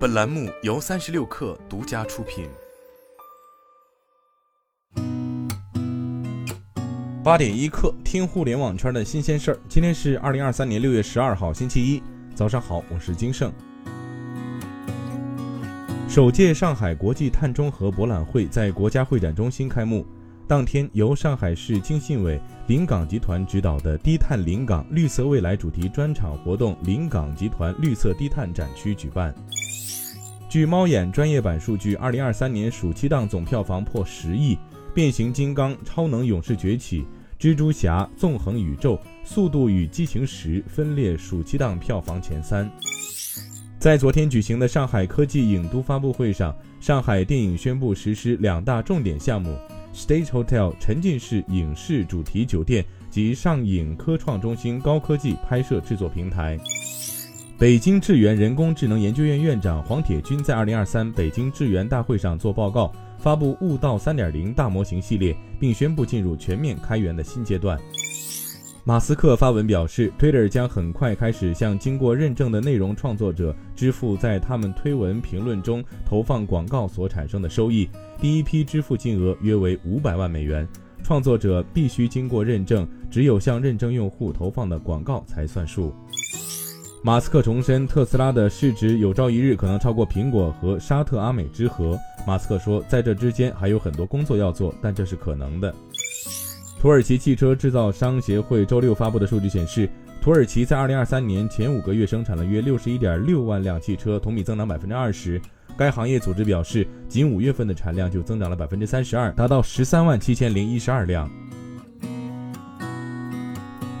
本栏目由三十六氪独家出品。八点一刻，听互联网圈的新鲜事儿。今天是二零二三年六月十二号，星期一，早上好，我是金盛。首届上海国际碳中和博览会在国家会展中心开幕。当天，由上海市经信委临港集团指导的“低碳临港，绿色未来”主题专场活动——临港集团绿色低碳展区举办。据猫眼专业版数据，二零二三年暑期档总票房破十亿，《变形金刚：超能勇士崛起》、《蜘蛛侠：纵横宇宙》、《速度与激情十》分列暑期档票房前三。在昨天举行的上海科技影都发布会上，上海电影宣布实施两大重点项目。State Hotel 沉浸式影视主题酒店及上影科创中心高科技拍摄制作平台。北京智源人工智能研究院院长黄铁军在二零二三北京智源大会上做报告，发布悟道三点零大模型系列，并宣布进入全面开源的新阶段。马斯克发文表示，Twitter 将很快开始向经过认证的内容创作者支付在他们推文评论中投放广告所产生的收益。第一批支付金额约为五百万美元。创作者必须经过认证，只有向认证用户投放的广告才算数。马斯克重申，特斯拉的市值有朝一日可能超过苹果和沙特阿美之和。马斯克说，在这之间还有很多工作要做，但这是可能的。土耳其汽车制造商协会周六发布的数据显示，土耳其在2023年前五个月生产了约61.6万辆汽车，同比增长20%。该行业组织表示，仅五月份的产量就增长了32%，达到13万7012辆。